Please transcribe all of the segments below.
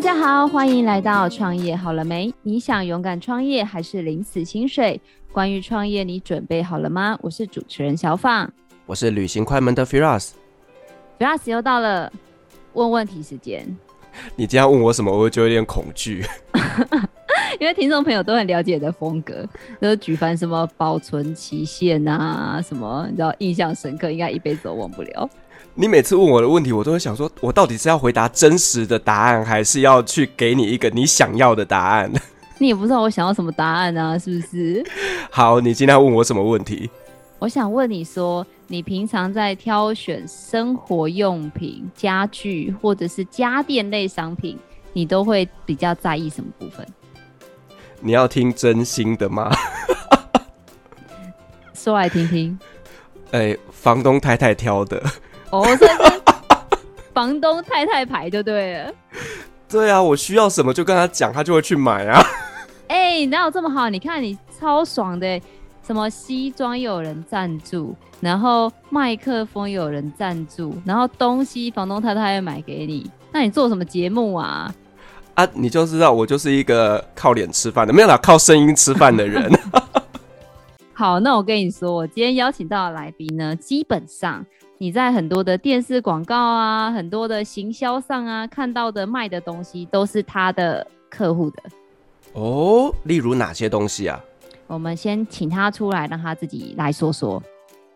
大家好，欢迎来到创业好了没？你想勇敢创业还是领死薪水？关于创业，你准备好了吗？我是主持人小放，我是旅行快门的 Firas。Firas 又到了问问题时间。你这样问我什么，我就有点恐惧。因为听众朋友都很了解的风格，就是举凡什么保存期限啊，什么你知道印象深刻，应该一辈子都忘不了。你每次问我的问题，我都会想说，我到底是要回答真实的答案，还是要去给你一个你想要的答案？你也不知道我想要什么答案啊，是不是？好，你今天要问我什么问题？我想问你说，你平常在挑选生活用品、家具或者是家电类商品，你都会比较在意什么部分？你要听真心的吗？说来听听。哎、欸，房东太太挑的。哦，所以房东太太牌就对了。对啊，我需要什么就跟他讲，他就会去买啊。哎、欸，哪有这么好？你看你超爽的，什么西装有人赞助，然后麦克风有人赞助，然后东西房东太太会买给你。那你做什么节目啊？啊，你就知道我就是一个靠脸吃饭的，没有啦，靠声音吃饭的人。好，那我跟你说，我今天邀请到的来宾呢，基本上。你在很多的电视广告啊，很多的行销上啊，看到的卖的东西都是他的客户的哦。例如哪些东西啊？我们先请他出来，让他自己来说说。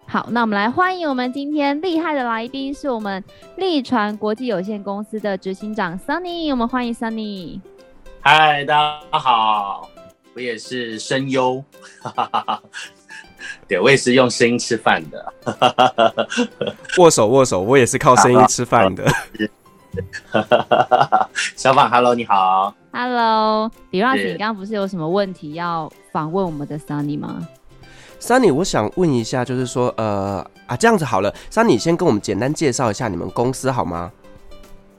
好，那我们来欢迎我们今天厉害的来宾，是我们利传国际有限公司的执行长 Sunny。我们欢迎 Sunny。嗨，大家好，我也是声优。对，我也是用声音吃饭的。握手握手，我也是靠声音吃饭的。小访，Hello，你好。Hello，Firas，你刚刚不是有什么问题要访问我们的 Sunny 吗？Sunny，我想问一下，就是说，呃，啊，这样子好了，Sunny 先跟我们简单介绍一下你们公司好吗？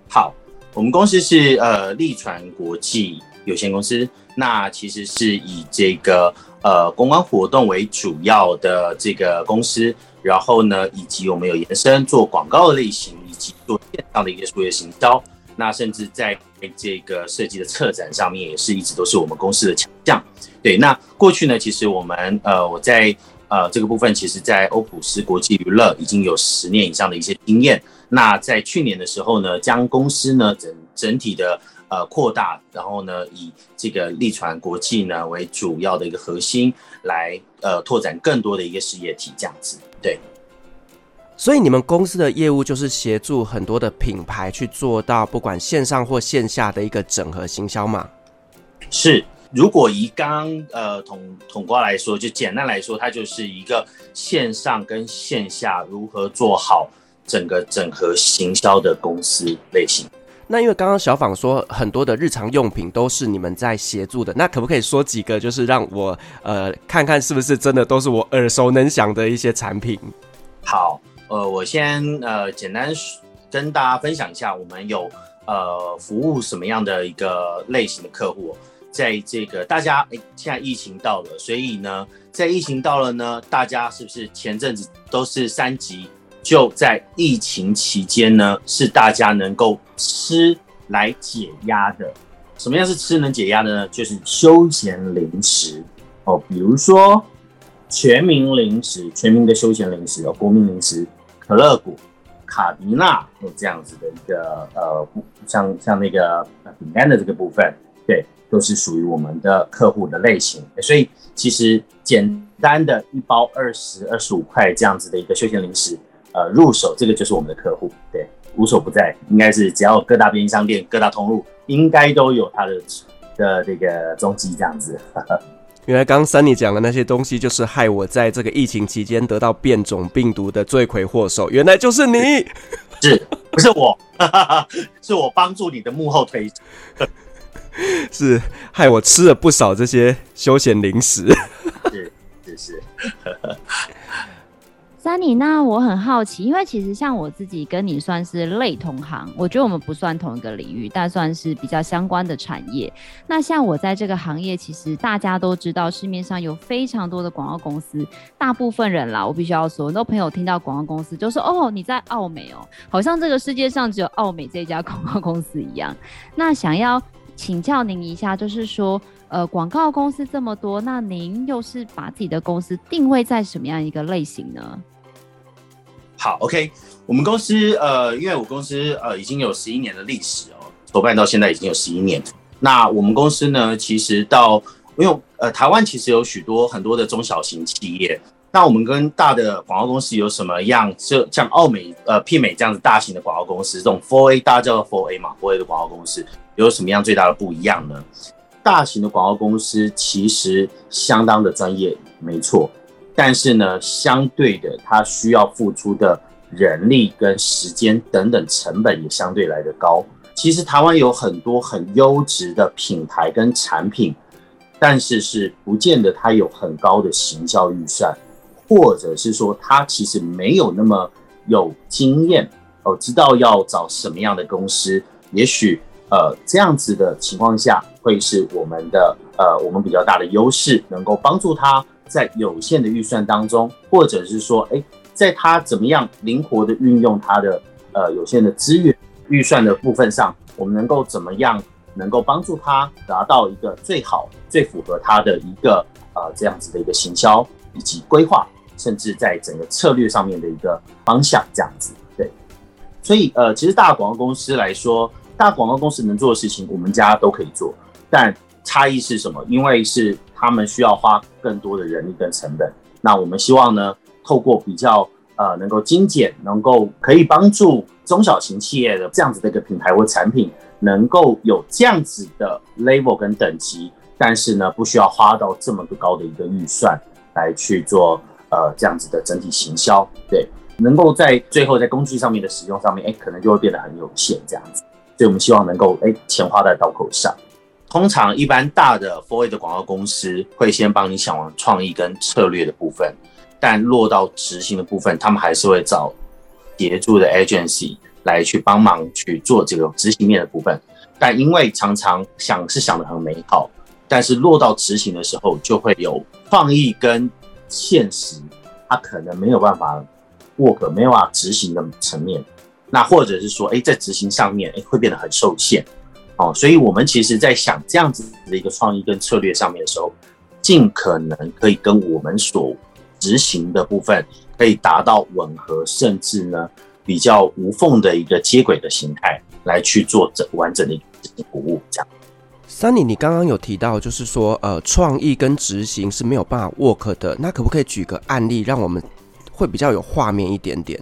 好，我们公司是呃立传国际有限公司，那其实是以这个。呃，公关活动为主要的这个公司，然后呢，以及我们有延伸做广告的类型，以及做线上的一个数字行销，那甚至在这个设计的策展上面，也是一直都是我们公司的强项。对，那过去呢，其实我们呃，我在呃这个部分，其实，在欧普斯国际娱乐已经有十年以上的一些经验。那在去年的时候呢，将公司呢整整体的。呃，扩大，然后呢，以这个力传国际呢为主要的一个核心，来呃拓展更多的一个事业体，这样子。对，所以你们公司的业务就是协助很多的品牌去做到不管线上或线下的一个整合行销嘛？是，如果以刚呃统统瓜来说，就简单来说，它就是一个线上跟线下如何做好整个整合行销的公司类型。那因为刚刚小访说很多的日常用品都是你们在协助的，那可不可以说几个，就是让我呃看看是不是真的都是我耳熟能详的一些产品？好，呃，我先呃简单跟大家分享一下，我们有呃服务什么样的一个类型的客户，在这个大家诶现在疫情到了，所以呢，在疫情到了呢，大家是不是前阵子都是三级？就在疫情期间呢，是大家能够吃来解压的。什么样是吃能解压的呢？就是休闲零食哦，比如说全民零食，全民的休闲零食哦，国民零食，可乐果、卡迪娜有这样子的一个呃，像像那个饼干的这个部分，对，都是属于我们的客户的类型。所以其实简单的一包二十二十五块这样子的一个休闲零食。呃，入手这个就是我们的客户，对，无所不在，应该是只要各大便利商店、各大通路，应该都有它的的这个踪迹，这样子。原来刚刚 Sunny 讲的那些东西，就是害我在这个疫情期间得到变种病毒的罪魁祸首，原来就是你，是不是我？是我帮助你的幕后推，是害我吃了不少这些休闲零食，是是是。Sunny，那我很好奇，因为其实像我自己跟你算是类同行，我觉得我们不算同一个领域，但算是比较相关的产业。那像我在这个行业，其实大家都知道市面上有非常多的广告公司，大部分人啦，我必须要说，很多朋友听到广告公司就说：“哦，你在奥美哦，好像这个世界上只有奥美这家 广告公司一样。”那想要请教您一下，就是说，呃，广告公司这么多，那您又是把自己的公司定位在什么样一个类型呢？好，OK，我们公司呃，因为我公司呃已经有十一年的历史哦，筹办到现在已经有十一年。那我们公司呢，其实到因为呃台湾其实有许多很多的中小型企业，那我们跟大的广告公司有什么样？就像奥美呃媲美这样子大型的广告公司，这种 Four A 大家叫做 4A 嘛，Four A 的广告公司有什么样最大的不一样呢？大型的广告公司其实相当的专业，没错。但是呢，相对的，它需要付出的人力跟时间等等成本也相对来得高。其实台湾有很多很优质的品牌跟产品，但是是不见得它有很高的行销预算，或者是说它其实没有那么有经验哦，知道要找什么样的公司。也许呃这样子的情况下，会是我们的呃我们比较大的优势，能够帮助他。在有限的预算当中，或者是说，哎，在他怎么样灵活的运用他的呃有限的资源预算的部分上，我们能够怎么样能够帮助他达到一个最好、最符合他的一个呃这样子的一个行销以及规划，甚至在整个策略上面的一个方向这样子。对，所以呃，其实大广告公司来说，大广告公司能做的事情，我们家都可以做，但差异是什么？因为是。他们需要花更多的人力跟成本，那我们希望呢，透过比较呃能够精简，能够可以帮助中小型企业的这样子的一个品牌或产品，能够有这样子的 level 跟等级，但是呢，不需要花到这么高的一个预算来去做呃这样子的整体行销，对，能够在最后在工具上面的使用上面，哎，可能就会变得很有限这样子，所以我们希望能够哎钱花在刀口上。通常一般大的 4A 的广告公司会先帮你想完创意跟策略的部分，但落到执行的部分，他们还是会找协助的 agency 来去帮忙去做这个执行面的部分。但因为常常想是想得很美好，但是落到执行的时候就会有创意跟现实，它可能没有办法 work，没有办法执行的层面。那或者是说，哎，在执行上面，哎，会变得很受限。哦，所以我们其实，在想这样子的一个创意跟策略上面的时候，尽可能可以跟我们所执行的部分可以达到吻合，甚至呢比较无缝的一个接轨的形态来去做整完整的一个服务。这样，Sunny，你刚刚有提到，就是说，呃，创意跟执行是没有办法 work 的，那可不可以举个案例，让我们会比较有画面一点点？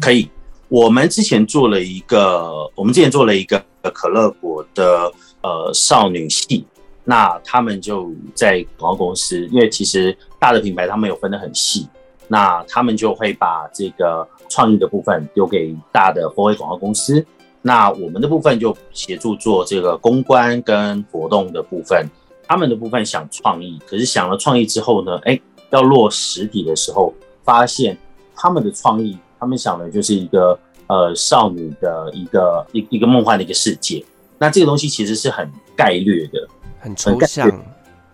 可以，我们之前做了一个，我们之前做了一个。可乐果的呃少女系，那他们就在广告公司，因为其实大的品牌他们有分得很细，那他们就会把这个创意的部分丢给大的 4A 广告公司，那我们的部分就协助做这个公关跟活动的部分。他们的部分想创意，可是想了创意之后呢，哎，要落实体的时候，发现他们的创意，他们想的就是一个。呃，少女的一个一一个梦幻的一个世界，那这个东西其实是很概略的，很抽象，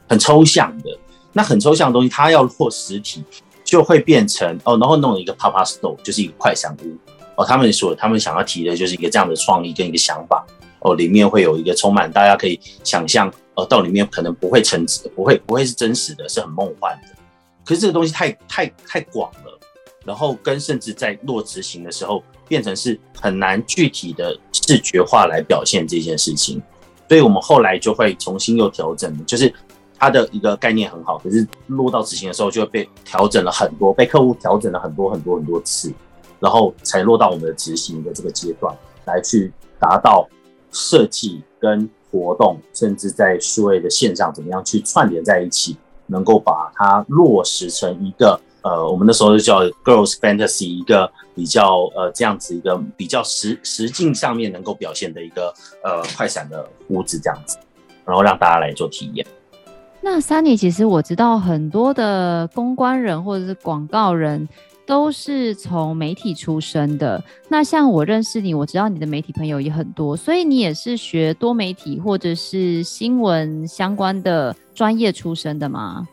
很抽象的。那很抽象的东西，它要落实体，就会变成哦，然后弄一个 pop-up store，就是一个快闪屋哦。他们所，他们想要提的就是一个这样的创意跟一个想法哦，里面会有一个充满大家可以想象哦，到里面可能不会成，不会不会是真实的，是很梦幻的。可是这个东西太太太广了，然后跟甚至在落执行的时候。变成是很难具体的视觉化来表现这件事情，所以我们后来就会重新又调整，就是它的一个概念很好，可是落到执行的时候就会被调整了很多，被客户调整了很多很多很多次，然后才落到我们的执行的这个阶段，来去达到设计跟活动，甚至在数位的线上怎么样去串联在一起，能够把它落实成一个。呃，我们那时候就叫 Girls Fantasy，一个比较呃这样子一个比较实实境上面能够表现的一个呃快闪的屋子这样子，然后让大家来做体验。那 Sunny，其实我知道很多的公关人或者是广告人，都是从媒体出身的。那像我认识你，我知道你的媒体朋友也很多，所以你也是学多媒体或者是新闻相关的专业出身的吗？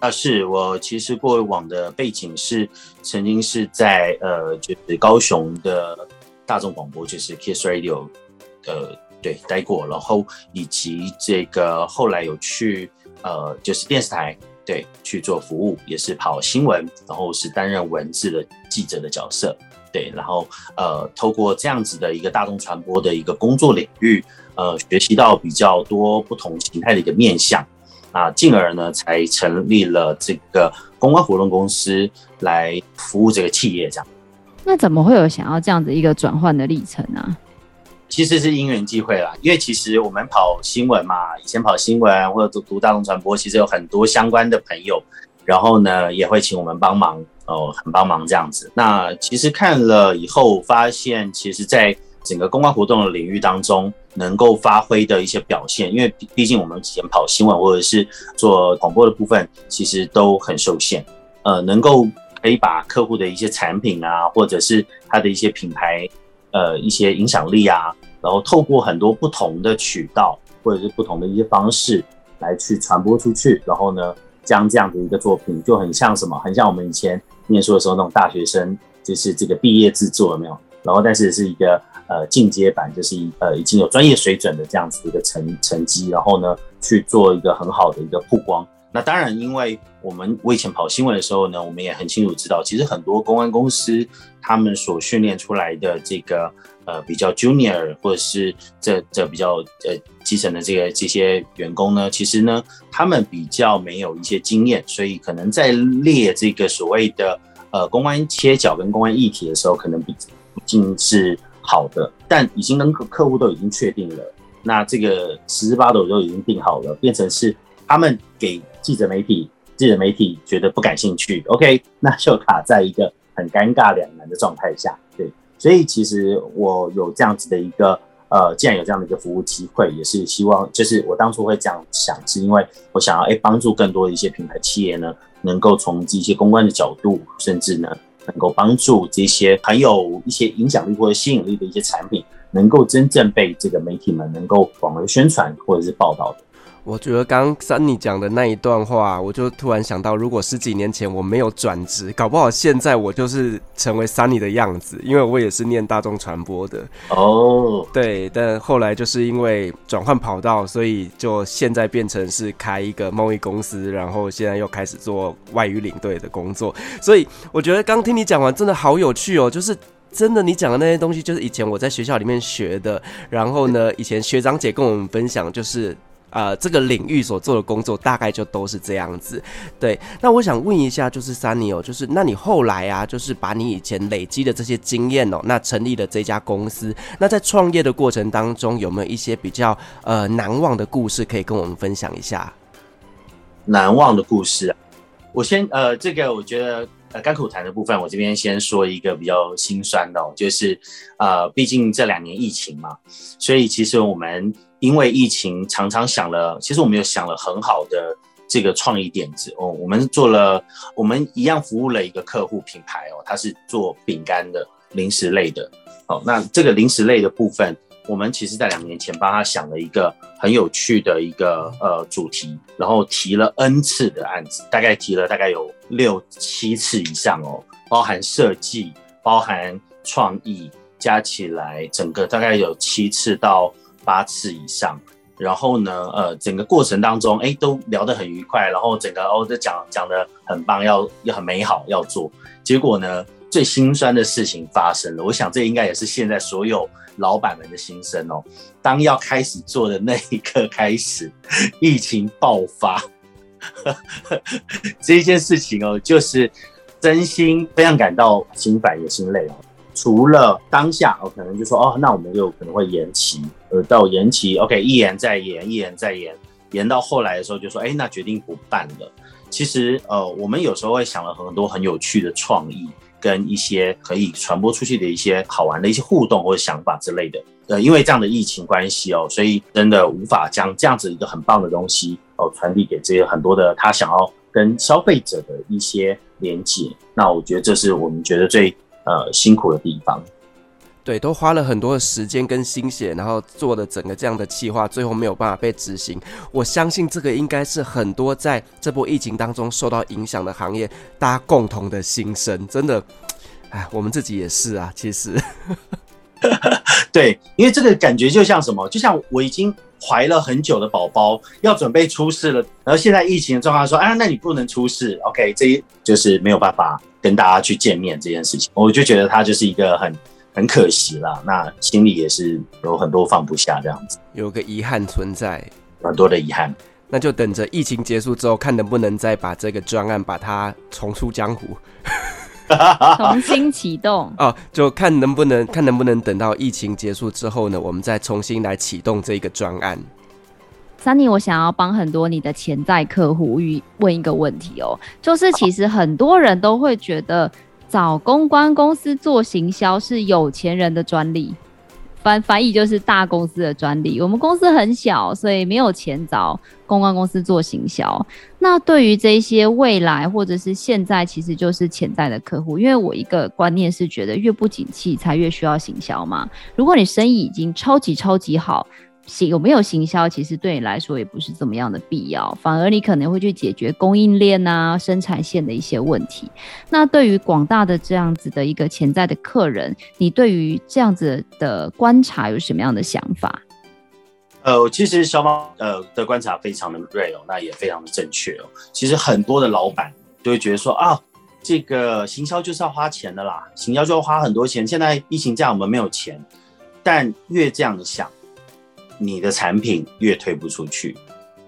啊，是我其实过往的背景是曾经是在呃，就是高雄的大众广播，就是 Kiss Radio，呃，对，待过，然后以及这个后来有去呃，就是电视台。对，去做服务也是跑新闻，然后是担任文字的记者的角色。对，然后呃，透过这样子的一个大众传播的一个工作领域，呃，学习到比较多不同形态的一个面向啊，进而呢，才成立了这个公关活动公司来服务这个企业。这样，那怎么会有想要这样子一个转换的历程呢？其实是因缘际会啦，因为其实我们跑新闻嘛，以前跑新闻或者读读大众传播，其实有很多相关的朋友，然后呢也会请我们帮忙哦，很帮忙这样子。那其实看了以后，发现其实在整个公关活动的领域当中，能够发挥的一些表现，因为毕竟我们以前跑新闻或者是做广播的部分，其实都很受限。呃，能够可以把客户的一些产品啊，或者是他的一些品牌。呃，一些影响力啊，然后透过很多不同的渠道或者是不同的一些方式来去传播出去，然后呢，将这样的一个作品就很像什么，很像我们以前念书的时候那种大学生，就是这个毕业制作有没有？然后但是是一个呃进阶版，就是呃已经有专业水准的这样子一个成成绩，然后呢去做一个很好的一个曝光。那当然，因为我们我以前跑新闻的时候呢，我们也很清楚知道，其实很多公关公司他们所训练出来的这个呃比较 junior 或者是这这比较呃基层的这个这些员工呢，其实呢他们比较没有一些经验，所以可能在列这个所谓的呃公安切角跟公安议题的时候，可能不不仅是好的，但已经跟客客户都已经确定了，那这个十之八九都已经定好了，变成是他们给。记者媒体，记者媒体觉得不感兴趣，OK，那就卡在一个很尴尬两难的状态下，对，所以其实我有这样子的一个，呃，既然有这样的一个服务机会，也是希望，就是我当初会这样想，是因为我想要哎帮助更多的一些品牌企业呢，能够从这些公关的角度，甚至呢能够帮助这些很有一些影响力或者吸引力的一些产品，能够真正被这个媒体们能够广为宣传或者是报道的。我觉得刚刚 Sunny 讲的那一段话，我就突然想到，如果十几年前我没有转职，搞不好现在我就是成为 Sunny 的样子，因为我也是念大众传播的。哦，对，但后来就是因为转换跑道，所以就现在变成是开一个贸易公司，然后现在又开始做外语领队的工作。所以我觉得刚听你讲完，真的好有趣哦，就是真的你讲的那些东西，就是以前我在学校里面学的，然后呢，以前学长姐跟我们分享，就是。呃，这个领域所做的工作大概就都是这样子。对，那我想问一下，就是 Sunny 哦，就是那你后来啊，就是把你以前累积的这些经验哦，那成立了这家公司。那在创业的过程当中，有没有一些比较呃难忘的故事可以跟我们分享一下？难忘的故事啊，我先呃，这个我觉得呃甘苦谈的部分，我这边先说一个比较心酸的哦，就是呃，毕竟这两年疫情嘛，所以其实我们。因为疫情，常常想了，其实我们有想了很好的这个创意点子哦。我们做了，我们一样服务了一个客户品牌哦，他是做饼干的零食类的。哦，那这个零食类的部分，我们其实在两年前帮他想了一个很有趣的一个呃主题，然后提了 N 次的案子，大概提了大概有六七次以上哦，包含设计、包含创意，加起来整个大概有七次到。八次以上，然后呢，呃，整个过程当中，哎，都聊得很愉快，然后整个哦，都讲讲得很棒，要要很美好，要做。结果呢，最心酸的事情发生了。我想这应该也是现在所有老板们的心声哦。当要开始做的那一刻开始，疫情爆发，这件事情哦，就是真心非常感到心烦也心累哦。除了当下，我可能就说哦，那我们有可能会延期，呃，到延期，OK，一延再延，一延再延，延到后来的时候就说，哎，那决定不办了。其实，呃，我们有时候会想了很多很有趣的创意，跟一些可以传播出去的一些好玩的一些互动或者想法之类的。呃，因为这样的疫情关系哦，所以真的无法将这样子一个很棒的东西哦传递给这些很多的他想要跟消费者的一些连接。那我觉得这是我们觉得最呃辛苦的地方。对，都花了很多的时间跟心血，然后做的整个这样的计划，最后没有办法被执行。我相信这个应该是很多在这波疫情当中受到影响的行业，大家共同的心声。真的，哎，我们自己也是啊，其实。对，因为这个感觉就像什么？就像我已经怀了很久的宝宝，要准备出世了，然后现在疫情的状况说，啊，那你不能出世，OK，这一就是没有办法跟大家去见面这件事情，我就觉得他就是一个很。很可惜啦，那心里也是有很多放不下这样子，有个遗憾存在，很多的遗憾。那就等着疫情结束之后，看能不能再把这个专案把它重出江湖，重新启动 哦，就看能不能看能不能等到疫情结束之后呢，我们再重新来启动这个专案。Sunny，我想要帮很多你的潜在客户问一个问题哦，就是其实很多人都会觉得。找公关公司做行销是有钱人的专利，翻翻译就是大公司的专利。我们公司很小，所以没有钱找公关公司做行销。那对于这些未来或者是现在，其实就是潜在的客户。因为我一个观念是觉得，越不景气才越需要行销嘛。如果你生意已经超级超级好。行有没有行销，其实对你来说也不是这么样的必要，反而你可能会去解决供应链啊、生产线的一些问题。那对于广大的这样子的一个潜在的客人，你对于这样子的观察有什么样的想法？呃，其实小马呃的观察非常的 real，那也非常的正确哦。其实很多的老板都会觉得说啊，这个行销就是要花钱的啦，行销就要花很多钱。现在疫情这样，我们没有钱，但越这样想。你的产品越推不出去，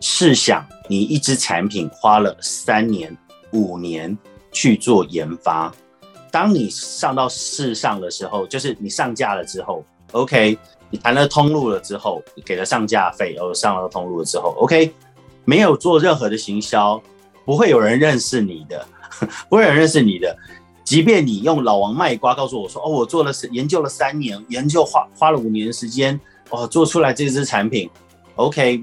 试想你一支产品花了三年、五年去做研发，当你上到市上的时候，就是你上架了之后，OK，你谈了通路了之后，你给了上架费，然后上了通路了之后，OK，没有做任何的行销，不会有人认识你的，不会有人认识你的，即便你用老王卖瓜告诉我说，哦，我做了研究了三年，研究花花了五年时间。哦，做出来这支产品，OK，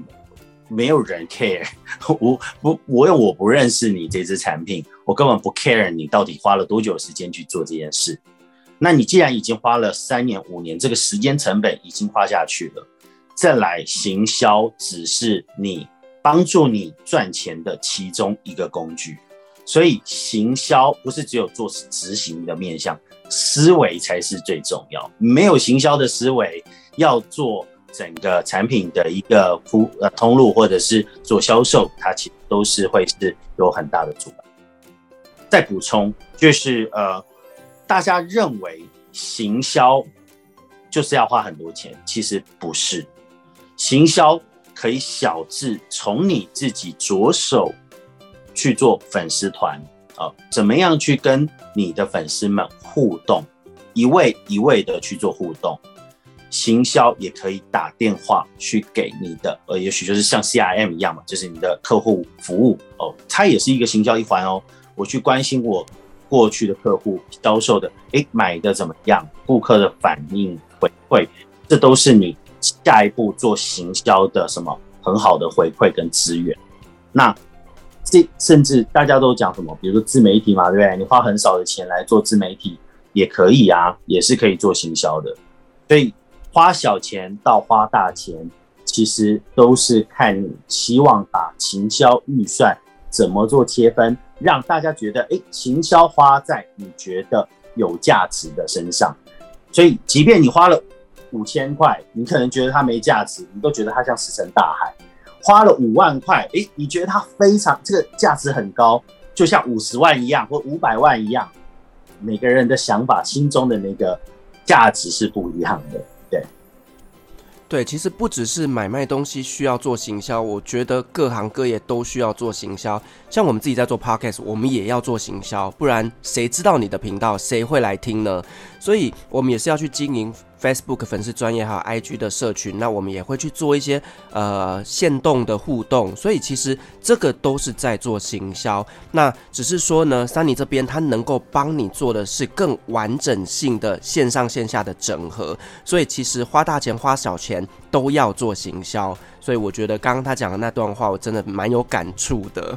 没有人 care。我不，我有我不认识你这支产品，我根本不 care 你到底花了多久时间去做这件事。那你既然已经花了三年五年，这个时间成本已经花下去了，再来行销只是你帮助你赚钱的其中一个工具。所以行销不是只有做执行的面向，思维才是最重要。没有行销的思维。要做整个产品的一个铺呃通路，或者是做销售，它其实都是会是有很大的阻碍。再补充就是呃，大家认为行销就是要花很多钱，其实不是。行销可以小至从你自己着手去做粉丝团啊，怎么样去跟你的粉丝们互动，一位一位的去做互动。行销也可以打电话去给你的，呃，也许就是像 CRM 一样嘛，就是你的客户服务哦，它也是一个行销一环哦。我去关心我过去的客户销售的，诶，买的怎么样？顾客的反应回馈，这都是你下一步做行销的什么很好的回馈跟资源。那这甚至大家都讲什么，比如说自媒体嘛，对不对？你花很少的钱来做自媒体也可以啊，也是可以做行销的，所以。花小钱到花大钱，其实都是看你希望把行销预算怎么做切分，让大家觉得，哎，行销花在你觉得有价值的身上。所以，即便你花了五千块，你可能觉得它没价值，你都觉得它像石沉大海。花了五万块，哎，你觉得它非常这个价值很高，就像五十万一样，或五百万一样。每个人的想法，心中的那个价值是不一样的。对，其实不只是买卖东西需要做行销，我觉得各行各业都需要做行销。像我们自己在做 podcast，我们也要做行销，不然谁知道你的频道，谁会来听呢？所以，我们也是要去经营。Facebook 粉丝专业还有 IG 的社群，那我们也会去做一些呃限动的互动，所以其实这个都是在做行销。那只是说呢三尼这边他能够帮你做的是更完整性的线上线下的整合，所以其实花大钱花小钱都要做行销。所以我觉得刚刚他讲的那段话，我真的蛮有感触的。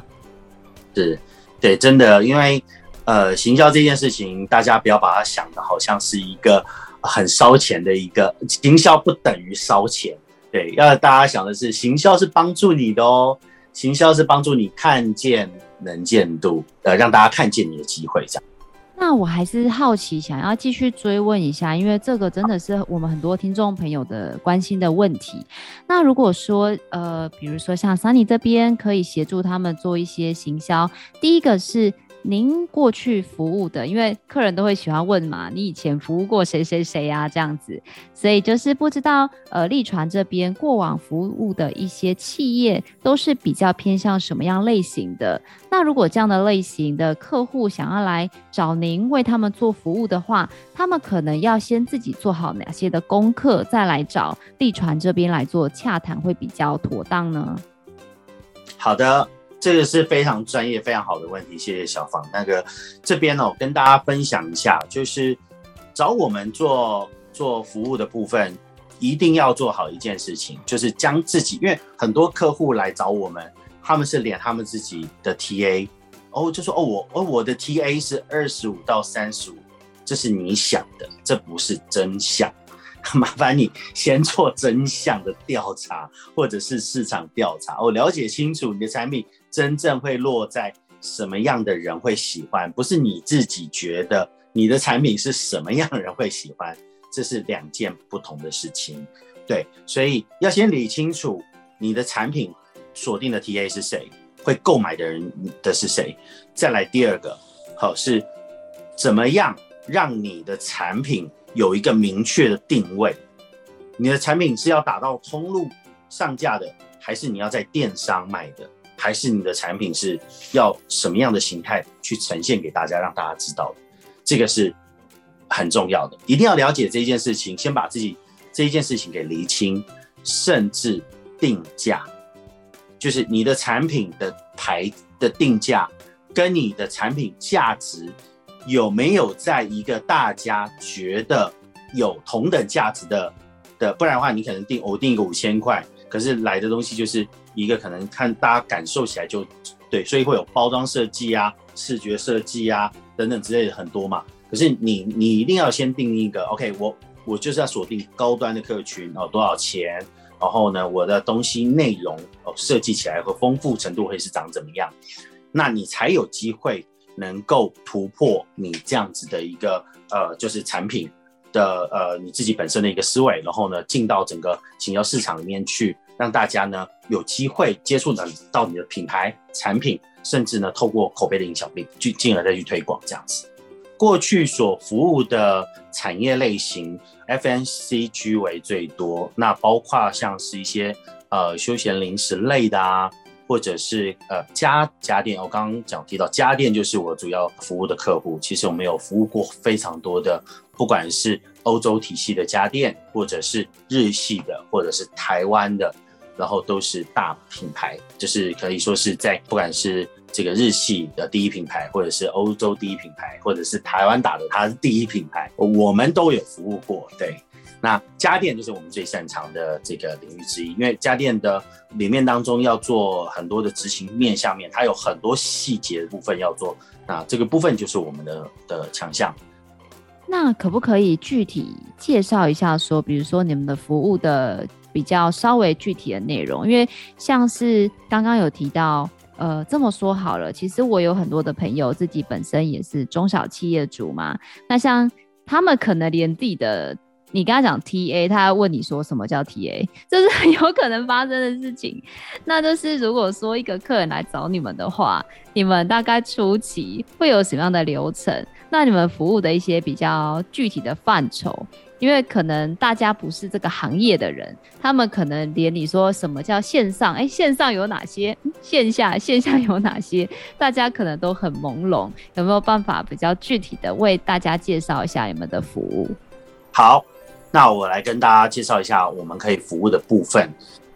是，对，真的，因为呃，行销这件事情，大家不要把它想的好像是一个很烧钱的一个，行销不等于烧钱，对，要大家想的是，行销是帮助你的哦，行销是帮助你看见能见度，呃，让大家看见你的机会，这样。那我还是好奇，想要继续追问一下，因为这个真的是我们很多听众朋友的关心的问题。那如果说，呃，比如说像 Sunny 这边可以协助他们做一些行销，第一个是。您过去服务的，因为客人都会喜欢问嘛，你以前服务过谁谁谁呀？这样子，所以就是不知道，呃，立传这边过往服务的一些企业都是比较偏向什么样类型的？那如果这样的类型的客户想要来找您为他们做服务的话，他们可能要先自己做好哪些的功课，再来找立传这边来做洽谈会比较妥当呢？好的。这个是非常专业、非常好的问题，谢谢小芳。那个这边呢，我跟大家分享一下，就是找我们做做服务的部分，一定要做好一件事情，就是将自己，因为很多客户来找我们，他们是连他们自己的 TA，哦，就说哦，我哦我的 TA 是二十五到三十五，这是你想的，这不是真相。麻烦你先做真相的调查，或者是市场调查，我了解清楚你的产品真正会落在什么样的人会喜欢，不是你自己觉得你的产品是什么样的人会喜欢，这是两件不同的事情。对，所以要先理清楚你的产品锁定的 TA 是谁，会购买的人的是谁。再来第二个，好，是怎么样让你的产品。有一个明确的定位，你的产品是要打到通路上架的，还是你要在电商卖的，还是你的产品是要什么样的形态去呈现给大家，让大家知道，这个是很重要的，一定要了解这件事情，先把自己这一件事情给厘清，甚至定价，就是你的产品的牌的定价跟你的产品价值。有没有在一个大家觉得有同等价值的的，不然的话，你可能定我定一个五千块，可是来的东西就是一个可能看大家感受起来就对，所以会有包装设计啊、视觉设计啊等等之类的很多嘛。可是你你一定要先定一个，OK，我我就是要锁定高端的客群哦，多少钱？然后呢，我的东西内容哦设计起来和丰富程度会是长怎么样？那你才有机会。能够突破你这样子的一个呃，就是产品的呃你自己本身的一个思维，然后呢进到整个行销市场里面去，让大家呢有机会接触到到你的品牌产品，甚至呢透过口碑的影响力去进而再去推广这样子。过去所服务的产业类型，FNCG 为最多，那包括像是一些呃休闲零食类的啊。或者是呃家家电，我刚刚讲提到家电就是我主要服务的客户。其实我们有服务过非常多的，不管是欧洲体系的家电，或者是日系的，或者是台湾的，然后都是大品牌，就是可以说是在不管是这个日系的第一品牌，或者是欧洲第一品牌，或者是台湾打的它是第一品牌，我们都有服务过，对。那家电就是我们最擅长的这个领域之一，因为家电的里面当中要做很多的执行面，下面它有很多细节的部分要做，那这个部分就是我们的的强项。那可不可以具体介绍一下，说比如说你们的服务的比较稍微具体的内容？因为像是刚刚有提到，呃，这么说好了，其实我有很多的朋友自己本身也是中小企业主嘛，那像他们可能连自己的。你跟他讲 TA，他要问你说什么叫 TA，这是很有可能发生的事情。那就是如果说一个客人来找你们的话，你们大概初期会有什么样的流程？那你们服务的一些比较具体的范畴，因为可能大家不是这个行业的人，他们可能连你说什么叫线上，哎，线上有哪些？线下线下有哪些？大家可能都很朦胧。有没有办法比较具体的为大家介绍一下你们的服务？好。那我来跟大家介绍一下我们可以服务的部分。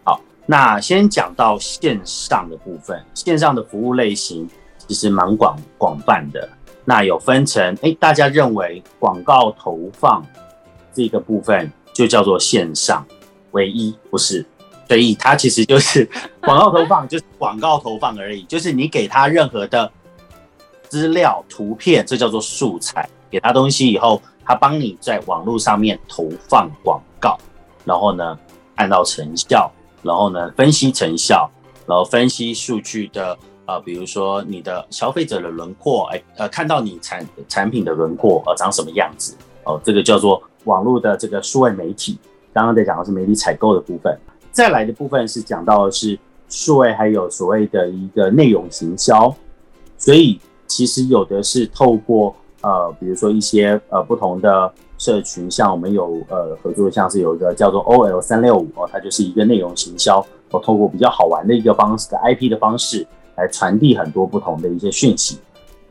好，那先讲到线上的部分，线上的服务类型其实蛮广广泛的。那有分成，哎，大家认为广告投放这个部分就叫做线上，唯一不是，所以它其实就是广告投放，就是广告投放而已，就是你给他任何的资料、图片，这叫做素材，给他东西以后，他帮你在网络上面投放广告，然后呢，看到成效，然后呢，分析成效，然后分析数据的。呃，比如说你的消费者的轮廓，哎，呃，看到你产产品的轮廓，呃，长什么样子，哦、呃，这个叫做网络的这个数位媒体。刚刚在讲的是媒体采购的部分，再来的部分是讲到的是数位，还有所谓的一个内容行销。所以其实有的是透过呃，比如说一些呃不同的社群，像我们有呃合作，像是有一个叫做 OL 三六五哦，它就是一个内容行销，我、透过比较好玩的一个方式的 IP 的方式。来传递很多不同的一些讯息，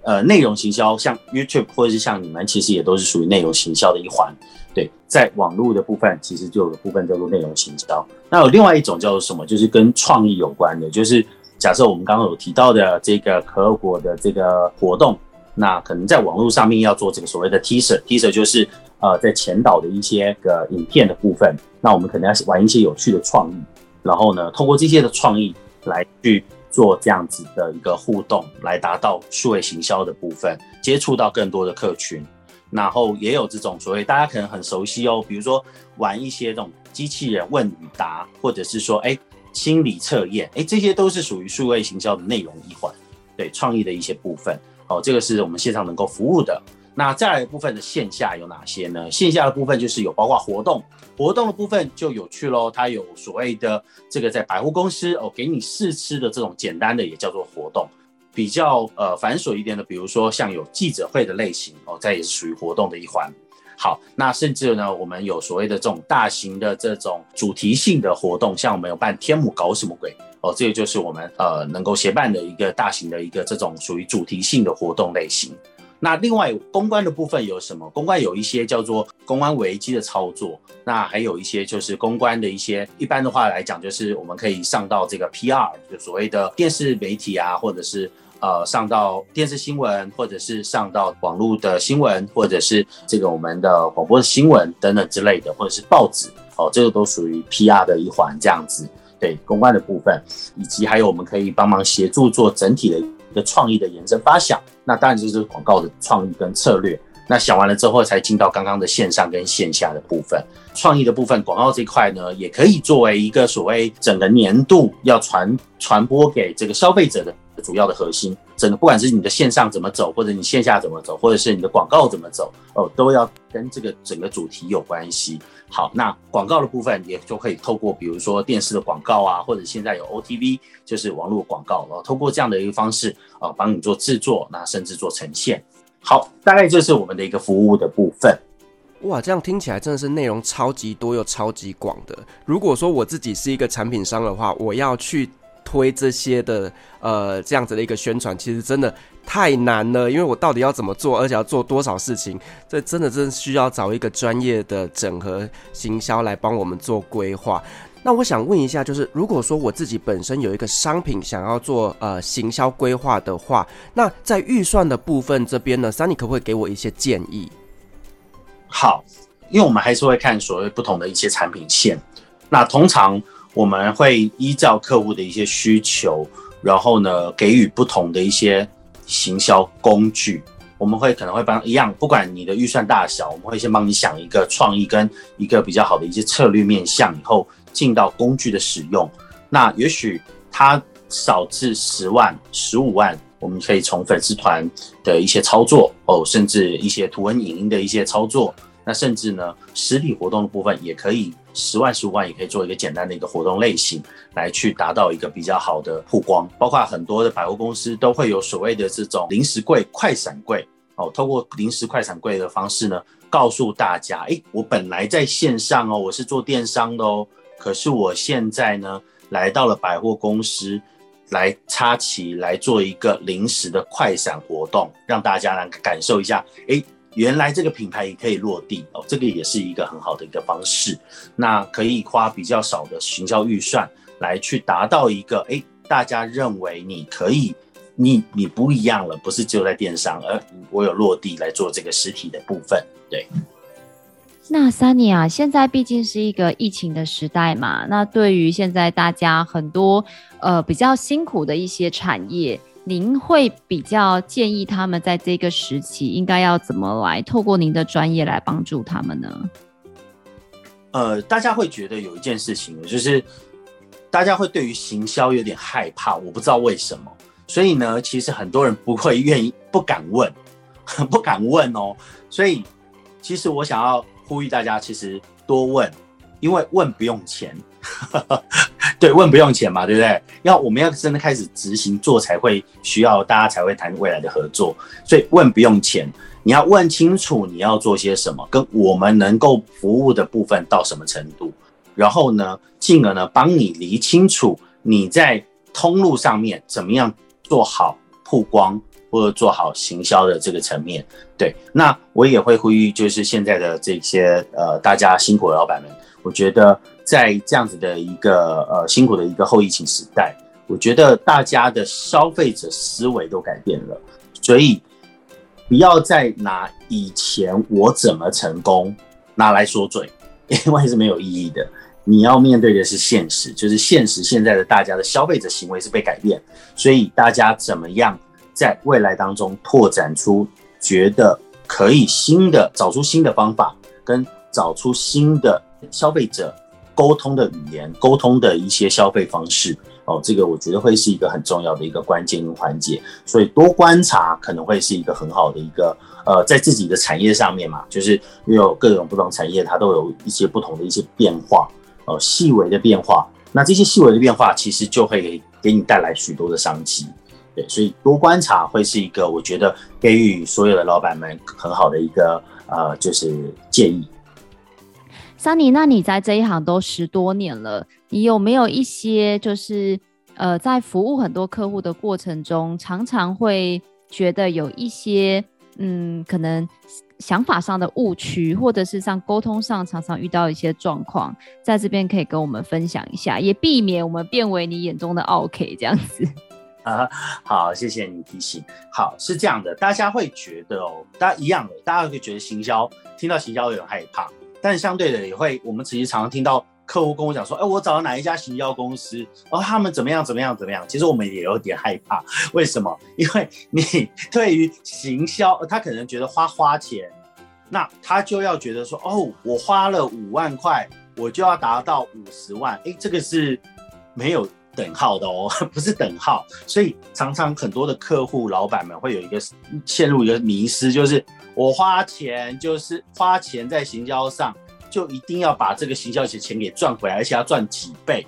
呃，内容行销像 YouTube 或者是像你们，其实也都是属于内容行销的一环。对，在网络的部分，其实就有部分叫做内容行销。那有另外一种叫做什么？就是跟创意有关的，就是假设我们刚刚有提到的这个可乐果的这个活动，那可能在网络上面要做这个所谓的 teaser，teaser 就是呃在前导的一些个影片的部分，那我们可能要玩一些有趣的创意，然后呢，透过这些的创意来去。做这样子的一个互动，来达到数位行销的部分，接触到更多的客群，然后也有这种所谓大家可能很熟悉哦，比如说玩一些这种机器人问与答，或者是说哎心理测验，哎这些都是属于数位行销的内容一环，对创意的一些部分，哦这个是我们线上能够服务的。那再来一部分的线下有哪些呢？线下的部分就是有包括活动，活动的部分就有趣喽。它有所谓的这个在百货公司哦，给你试吃的这种简单的也叫做活动。比较呃繁琐一点的，比如说像有记者会的类型哦，这也是属于活动的一环。好，那甚至呢，我们有所谓的这种大型的这种主题性的活动，像我们有办天母搞什么鬼哦，这个就是我们呃能够协办的一个大型的一个这种属于主题性的活动类型。那另外公关的部分有什么？公关有一些叫做公关危机的操作，那还有一些就是公关的一些，一般的话来讲，就是我们可以上到这个 PR，就所谓的电视媒体啊，或者是呃上到电视新闻，或者是上到网络的新闻，或者是这个我们的广播的新闻等等之类的，或者是报纸哦，这个都属于 PR 的一环这样子。对公关的部分，以及还有我们可以帮忙协助做整体的。一个创意的延伸发想，那当然就是广告的创意跟策略。那想完了之后，才进到刚刚的线上跟线下的部分。创意的部分，广告这一块呢，也可以作为一个所谓整个年度要传传播给这个消费者的主要的核心。整个不管是你的线上怎么走，或者你线下怎么走，或者是你的广告怎么走，哦，都要跟这个整个主题有关系。好，那广告的部分也就可以透过比如说电视的广告啊，或者现在有 OTV，就是网络广告，然后透过这样的一个方式啊，帮你做制作，那甚至做呈现。好，大概就是我们的一个服务的部分。哇，这样听起来真的是内容超级多又超级广的。如果说我自己是一个产品商的话，我要去推这些的呃这样子的一个宣传，其实真的太难了，因为我到底要怎么做，而且要做多少事情，这真的真需要找一个专业的整合行销来帮我们做规划。那我想问一下，就是如果说我自己本身有一个商品想要做呃行销规划的话，那在预算的部分这边呢，Sunny 可不可以给我一些建议？好，因为我们还是会看所谓不同的一些产品线，那通常我们会依照客户的一些需求，然后呢给予不同的一些行销工具。我们会可能会帮一样，不管你的预算大小，我们会先帮你想一个创意跟一个比较好的一些策略面向，以后进到工具的使用。那也许它少至十万、十五万，我们可以从粉丝团的一些操作哦，甚至一些图文影音的一些操作，那甚至呢实体活动的部分也可以十万、十五万也可以做一个简单的一个活动类型，来去达到一个比较好的曝光。包括很多的百货公司都会有所谓的这种临时柜、快闪柜。哦，透过临时快闪柜的方式呢，告诉大家，哎，我本来在线上哦，我是做电商的哦，可是我现在呢，来到了百货公司来插旗，来做一个临时的快闪活动，让大家来感受一下，哎，原来这个品牌也可以落地哦，这个也是一个很好的一个方式。那可以花比较少的行销预算来去达到一个，哎，大家认为你可以。你你不一样了，不是只有在电商，而我有落地来做这个实体的部分，对。那 Sunny 啊，现在毕竟是一个疫情的时代嘛，那对于现在大家很多呃比较辛苦的一些产业，您会比较建议他们在这个时期应该要怎么来透过您的专业来帮助他们呢？呃，大家会觉得有一件事情，就是大家会对于行销有点害怕，我不知道为什么，所以呢，其实很多人不会愿意、不敢问，不敢问哦，所以其实我想要。呼吁大家其实多问，因为问不用钱，对，问不用钱嘛，对不对？要我们要真的开始执行做才会需要大家才会谈未来的合作，所以问不用钱，你要问清楚你要做些什么，跟我们能够服务的部分到什么程度，然后呢，进而呢帮你理清楚你在通路上面怎么样做好曝光。或者做好行销的这个层面，对，那我也会呼吁，就是现在的这些呃大家辛苦的老板们，我觉得在这样子的一个呃辛苦的一个后疫情时代，我觉得大家的消费者思维都改变了，所以不要再拿以前我怎么成功拿来说嘴，因为是没有意义的。你要面对的是现实，就是现实现在的大家的消费者行为是被改变，所以大家怎么样？在未来当中拓展出觉得可以新的，找出新的方法，跟找出新的消费者沟通的语言，沟通的一些消费方式哦，这个我觉得会是一个很重要的一个关键环节。所以多观察可能会是一个很好的一个呃，在自己的产业上面嘛，就是因为有各种不同产业，它都有一些不同的一些变化哦，细微的变化。那这些细微的变化其实就会给你带来许多的商机。对，所以多观察会是一个我觉得给予所有的老板们很好的一个呃，就是建议。Sunny，那你在这一行都十多年了，你有没有一些就是呃，在服务很多客户的过程中，常常会觉得有一些嗯，可能想法上的误区，或者是像沟通上常常遇到一些状况，在这边可以跟我们分享一下，也避免我们变为你眼中的 OK 这样子。啊，好，谢谢你提醒。好，是这样的，大家会觉得哦，大家一样的，大家会觉得行销，听到行销有点害怕，但相对的也会，我们其实常常听到客户跟我讲说，哎、我找到哪一家行销公司，哦，他们怎么样怎么样怎么样，其实我们也有点害怕，为什么？因为你对于行销，他可能觉得花花钱，那他就要觉得说，哦，我花了五万块，我就要达到五十万，哎、这个是没有。等号的哦，不是等号，所以常常很多的客户老板们会有一个陷入一个迷失，就是我花钱就是花钱在行销上，就一定要把这个行销的钱给赚回来，而且要赚几倍，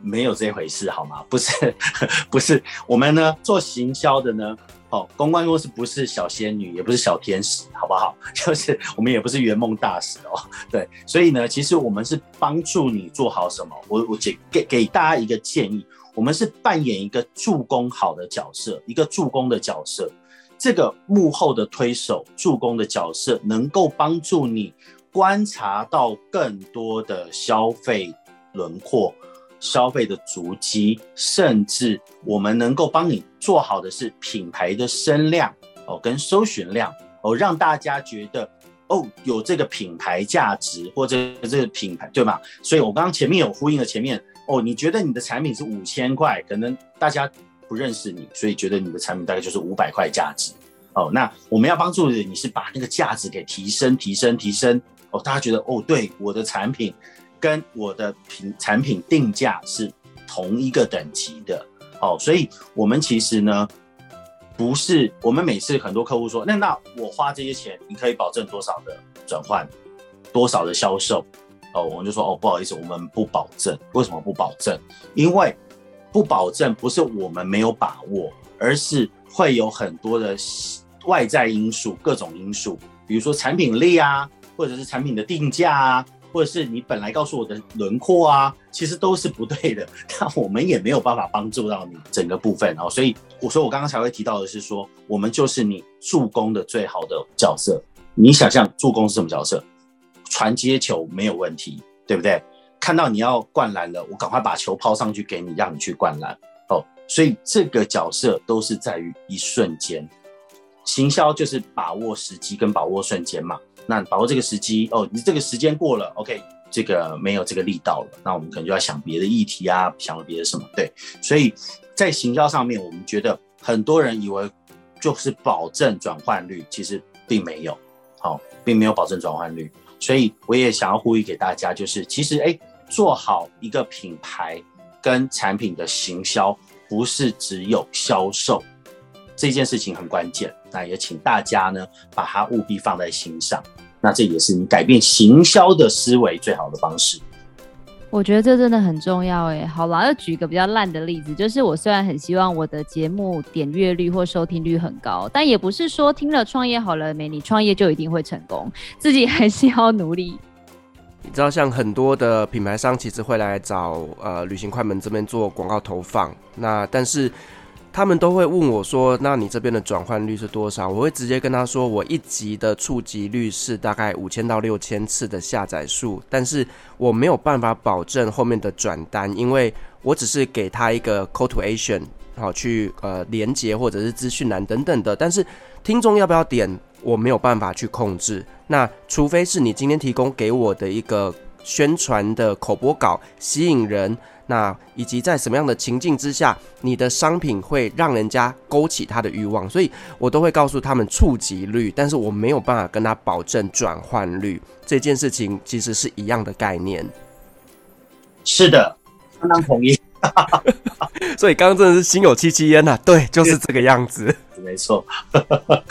没有这回事好吗？不是，不是，我们呢做行销的呢。哦，公关公司不是小仙女，也不是小天使，好不好？就是我们也不是圆梦大使哦。对，所以呢，其实我们是帮助你做好什么。我我给给给大家一个建议，我们是扮演一个助攻好的角色，一个助攻的角色。这个幕后的推手，助攻的角色，能够帮助你观察到更多的消费轮廓。消费的足迹，甚至我们能够帮你做好的是品牌的声量哦，跟搜寻量哦，让大家觉得哦有这个品牌价值或者这个品牌对吗？所以我刚刚前面有呼应了前面哦，你觉得你的产品是五千块，可能大家不认识你，所以觉得你的产品大概就是五百块价值哦。那我们要帮助的你是把那个价值给提升、提升、提升哦，大家觉得哦，对我的产品。跟我的品产品定价是同一个等级的，哦，所以我们其实呢，不是我们每次很多客户说，那那我花这些钱，你可以保证多少的转换，多少的销售，哦，我们就说哦，不好意思，我们不保证。为什么不保证？因为不保证不是我们没有把握，而是会有很多的外在因素，各种因素，比如说产品力啊，或者是产品的定价啊。或者是你本来告诉我的轮廓啊，其实都是不对的，那我们也没有办法帮助到你整个部分哦。所以我说我刚刚才会提到的是说，我们就是你助攻的最好的角色。你想象助攻是什么角色？传接球没有问题，对不对？看到你要灌篮了，我赶快把球抛上去给你，让你去灌篮哦。所以这个角色都是在于一瞬间，行销就是把握时机跟把握瞬间嘛。那把握这个时机哦，你这个时间过了，OK，这个没有这个力道了，那我们可能就要想别的议题啊，想别的什么？对，所以在行销上面，我们觉得很多人以为就是保证转换率，其实并没有，好、哦，并没有保证转换率。所以我也想要呼吁给大家，就是其实哎，做好一个品牌跟产品的行销，不是只有销售这件事情很关键。那也请大家呢，把它务必放在心上。那这也是你改变行销的思维最好的方式。我觉得这真的很重要哎。好了，要举一个比较烂的例子，就是我虽然很希望我的节目点阅率或收听率很高，但也不是说听了创业好了没，你创业就一定会成功，自己还是要努力。你知道，像很多的品牌商其实会来找呃旅行快门这边做广告投放，那但是。他们都会问我说：“那你这边的转换率是多少？”我会直接跟他说：“我一集的触及率是大概五千到六千次的下载数，但是我没有办法保证后面的转单，因为我只是给他一个 call to action，好去呃连接或者是资讯栏等等的，但是听众要不要点，我没有办法去控制。那除非是你今天提供给我的一个宣传的口播稿吸引人。”那以及在什么样的情境之下，你的商品会让人家勾起他的欲望，所以我都会告诉他们触及率，但是我没有办法跟他保证转换率。这件事情其实是一样的概念。是的，相当同意。所以刚刚真的是心有戚戚焉呐，对，就是这个样子，没错。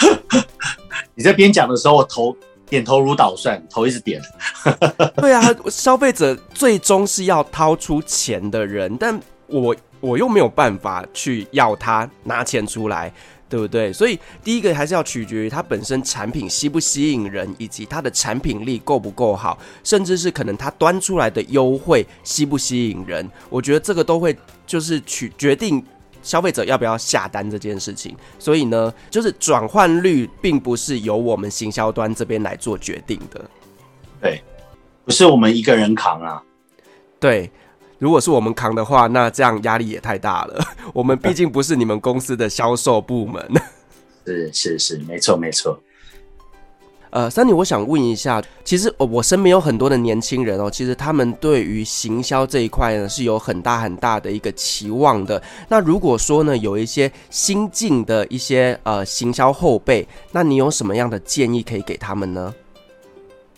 你在边讲的时候，我头。点头如捣蒜，头一直点。对啊，消费者最终是要掏出钱的人，但我我又没有办法去要他拿钱出来，对不对？所以第一个还是要取决于他本身产品吸不吸引人，以及他的产品力够不够好，甚至是可能他端出来的优惠吸不吸引人。我觉得这个都会就是取决定。消费者要不要下单这件事情，所以呢，就是转换率并不是由我们行销端这边来做决定的，对，不是我们一个人扛啊。对，如果是我们扛的话，那这样压力也太大了。我们毕竟不是你们公司的销售部门。是是是，没错没错。呃，Sunny，我想问一下，其实我身边有很多的年轻人哦，其实他们对于行销这一块呢是有很大很大的一个期望的。那如果说呢，有一些新进的一些呃行销后辈，那你有什么样的建议可以给他们呢？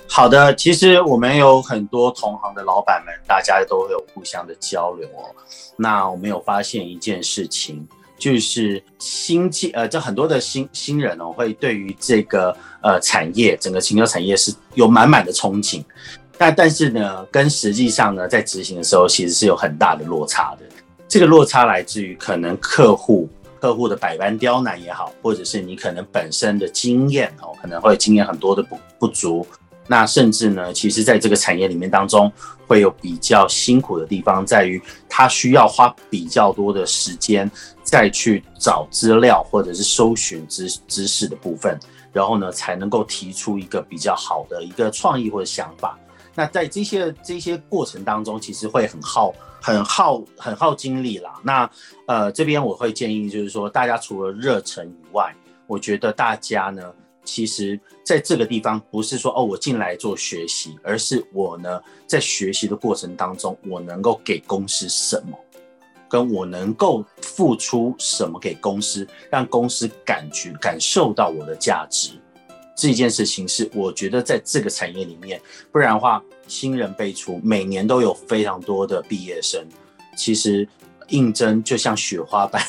好的，其实我们有很多同行的老板们，大家都有互相的交流哦。那我们有发现一件事情。就是新进呃，这很多的新新人哦，会对于这个呃产业，整个行销产业是有满满的憧憬，但但是呢，跟实际上呢，在执行的时候，其实是有很大的落差的。这个落差来自于可能客户客户的百般刁难也好，或者是你可能本身的经验哦，可能会经验很多的不不足。那甚至呢，其实在这个产业里面当中，会有比较辛苦的地方，在于它需要花比较多的时间再去找资料或者是搜寻知知识的部分，然后呢，才能够提出一个比较好的一个创意或者想法。那在这些这些过程当中，其实会很耗、很耗、很耗精力啦。那呃，这边我会建议就是说，大家除了热忱以外，我觉得大家呢。其实，在这个地方，不是说哦，我进来做学习，而是我呢，在学习的过程当中，我能够给公司什么，跟我能够付出什么给公司，让公司感觉感受到我的价值，这件事情是我觉得在这个产业里面，不然的话，新人辈出，每年都有非常多的毕业生，其实应征就像雪花般，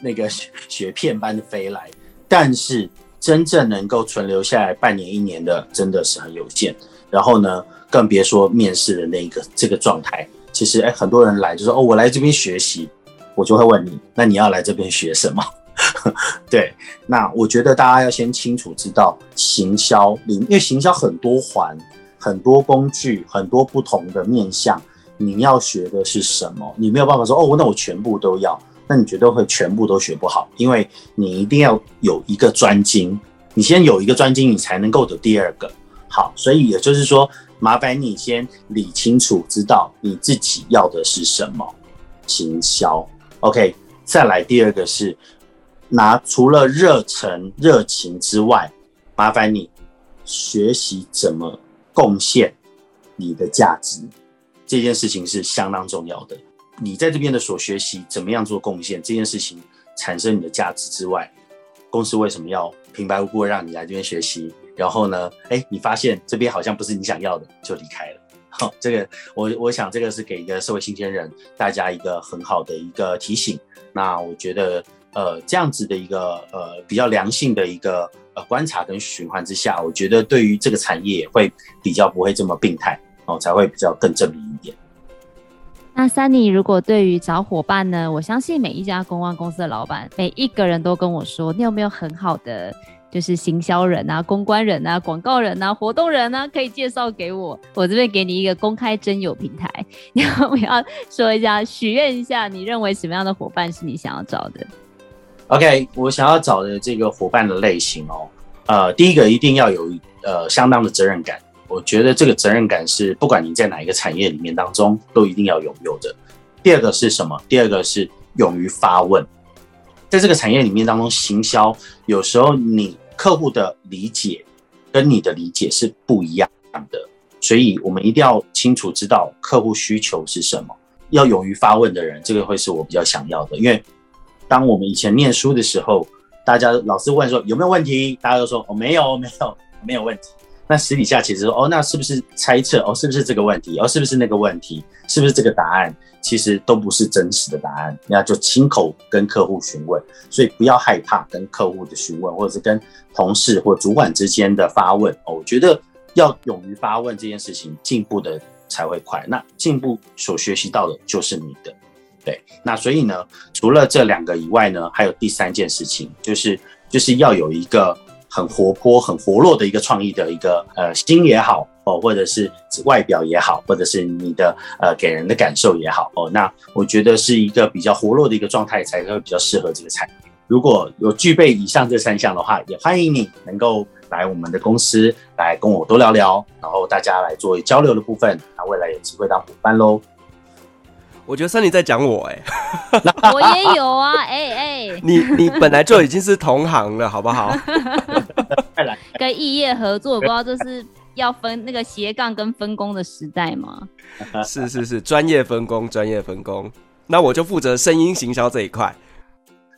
那个雪片般的飞来，但是。真正能够存留下来半年一年的真的是很有限，然后呢，更别说面试的那个这个状态。其实，哎，很多人来就说哦，我来这边学习，我就会问你，那你要来这边学什么？对，那我觉得大家要先清楚知道行销里，因为行销很多环，很多工具，很多不同的面向，你要学的是什么？你没有办法说哦，那我全部都要。那你绝对会全部都学不好，因为你一定要有一个专精，你先有一个专精，你才能够有第二个。好，所以也就是说，麻烦你先理清楚，知道你自己要的是什么，行销。OK，再来第二个是拿除了热忱、热情之外，麻烦你学习怎么贡献你的价值，这件事情是相当重要的。你在这边的所学习怎么样做贡献，这件事情产生你的价值之外，公司为什么要平白无故让你来这边学习？然后呢，哎，你发现这边好像不是你想要的，就离开了。好，这个我我想这个是给一个社会新鲜人大家一个很好的一个提醒。那我觉得，呃，这样子的一个呃比较良性的一个呃观察跟循环之下，我觉得对于这个产业也会比较不会这么病态哦，才会比较更正面一点。那 Sunny 如果对于找伙伴呢，我相信每一家公关公司的老板每一个人都跟我说，你有没有很好的？就是行销人啊、公关人啊、广告人啊、活动人啊，可以介绍给我。我这边给你一个公开征友平台，你要不要说一下、许愿一下？你认为什么样的伙伴是你想要找的？OK，我想要找的这个伙伴的类型哦，呃，第一个一定要有呃相当的责任感。我觉得这个责任感是不管你在哪一个产业里面当中都一定要拥有的。第二个是什么？第二个是勇于发问。在这个产业里面当中，行销有时候你客户的理解跟你的理解是不一样的，所以我们一定要清楚知道客户需求是什么，要勇于发问的人，这个会是我比较想要的。因为当我们以前念书的时候，大家老师问说有没有问题，大家都说哦没有没有没有问题。那私底下其实说哦，那是不是猜测？哦，是不是这个问题？哦，是不是那个问题？是不是这个答案？其实都不是真实的答案。那就亲口跟客户询问，所以不要害怕跟客户的询问，或者是跟同事或主管之间的发问。哦，我觉得要勇于发问这件事情，进步的才会快。那进步所学习到的就是你的。对，那所以呢，除了这两个以外呢，还有第三件事情，就是就是要有一个。很活泼、很活络的一个创意的一个呃心也好哦，或者是外表也好，或者是你的呃给人的感受也好哦，那我觉得是一个比较活络的一个状态才会比较适合这个产业。如果有具备以上这三项的话，也欢迎你能够来我们的公司来跟我多聊聊，然后大家来做交流的部分，那未来有机会当伙伴喽。我觉得 Sunny 在讲我哎、欸，我也有啊，哎、欸、哎、欸，你你本来就已经是同行了，好不好？跟异业合作，不知道这是要分那个斜杠跟分工的时代吗？是是是，专业分工，专业分工。那我就负责声音行销这一块，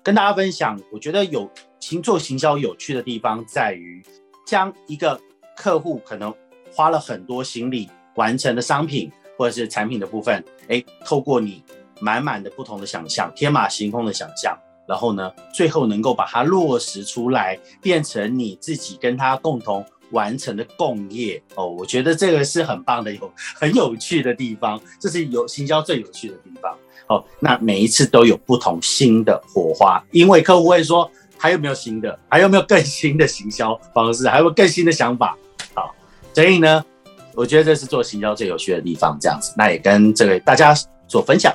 跟大家分享。我觉得有行做行销有趣的地方在于，将一个客户可能花了很多心力完成的商品。或者是产品的部分，哎，透过你满满的不同的想象，天马行空的想象，然后呢，最后能够把它落实出来，变成你自己跟他共同完成的共业哦，我觉得这个是很棒的，有很有趣的地方，这是有行销最有趣的地方哦。那每一次都有不同新的火花，因为客户会说还有没有新的，还有没有更新的行销方式，还有没有更新的想法？好，所以呢。我觉得这是做行销最有趣的地方，这样子，那也跟这个大家做分享。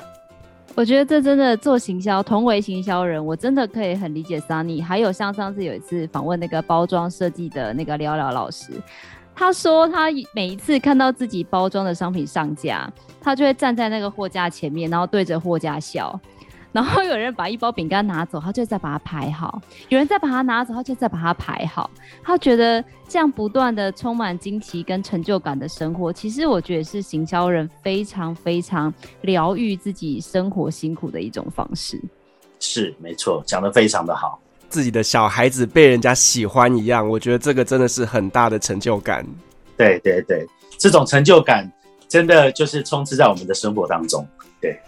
我觉得这真的做行销，同为行销人，我真的可以很理解 Sunny。还有像上次有一次访问那个包装设计的那个聊聊老师，他说他每一次看到自己包装的商品上架，他就会站在那个货架前面，然后对着货架笑。然后有人把一包饼干拿走，他就再把它排好；有人再把它拿走，他就再把它排好。他觉得这样不断的充满惊奇跟成就感的生活，其实我觉得是行销人非常非常疗愈自己生活辛苦的一种方式。是，没错，讲得非常的好。自己的小孩子被人家喜欢一样，我觉得这个真的是很大的成就感。对对对，这种成就感真的就是充斥在我们的生活当中。对。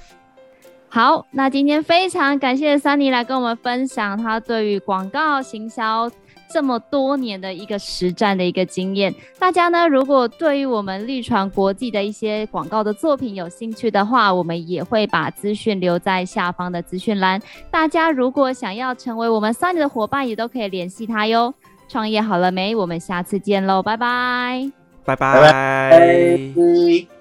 好，那今天非常感谢 Sunny 来跟我们分享他对于广告行销这么多年的一个实战的一个经验。大家呢，如果对于我们绿传国际的一些广告的作品有兴趣的话，我们也会把资讯留在下方的资讯栏。大家如果想要成为我们 Sunny 的伙伴，也都可以联系他哟。创业好了没？我们下次见喽，拜拜，拜拜。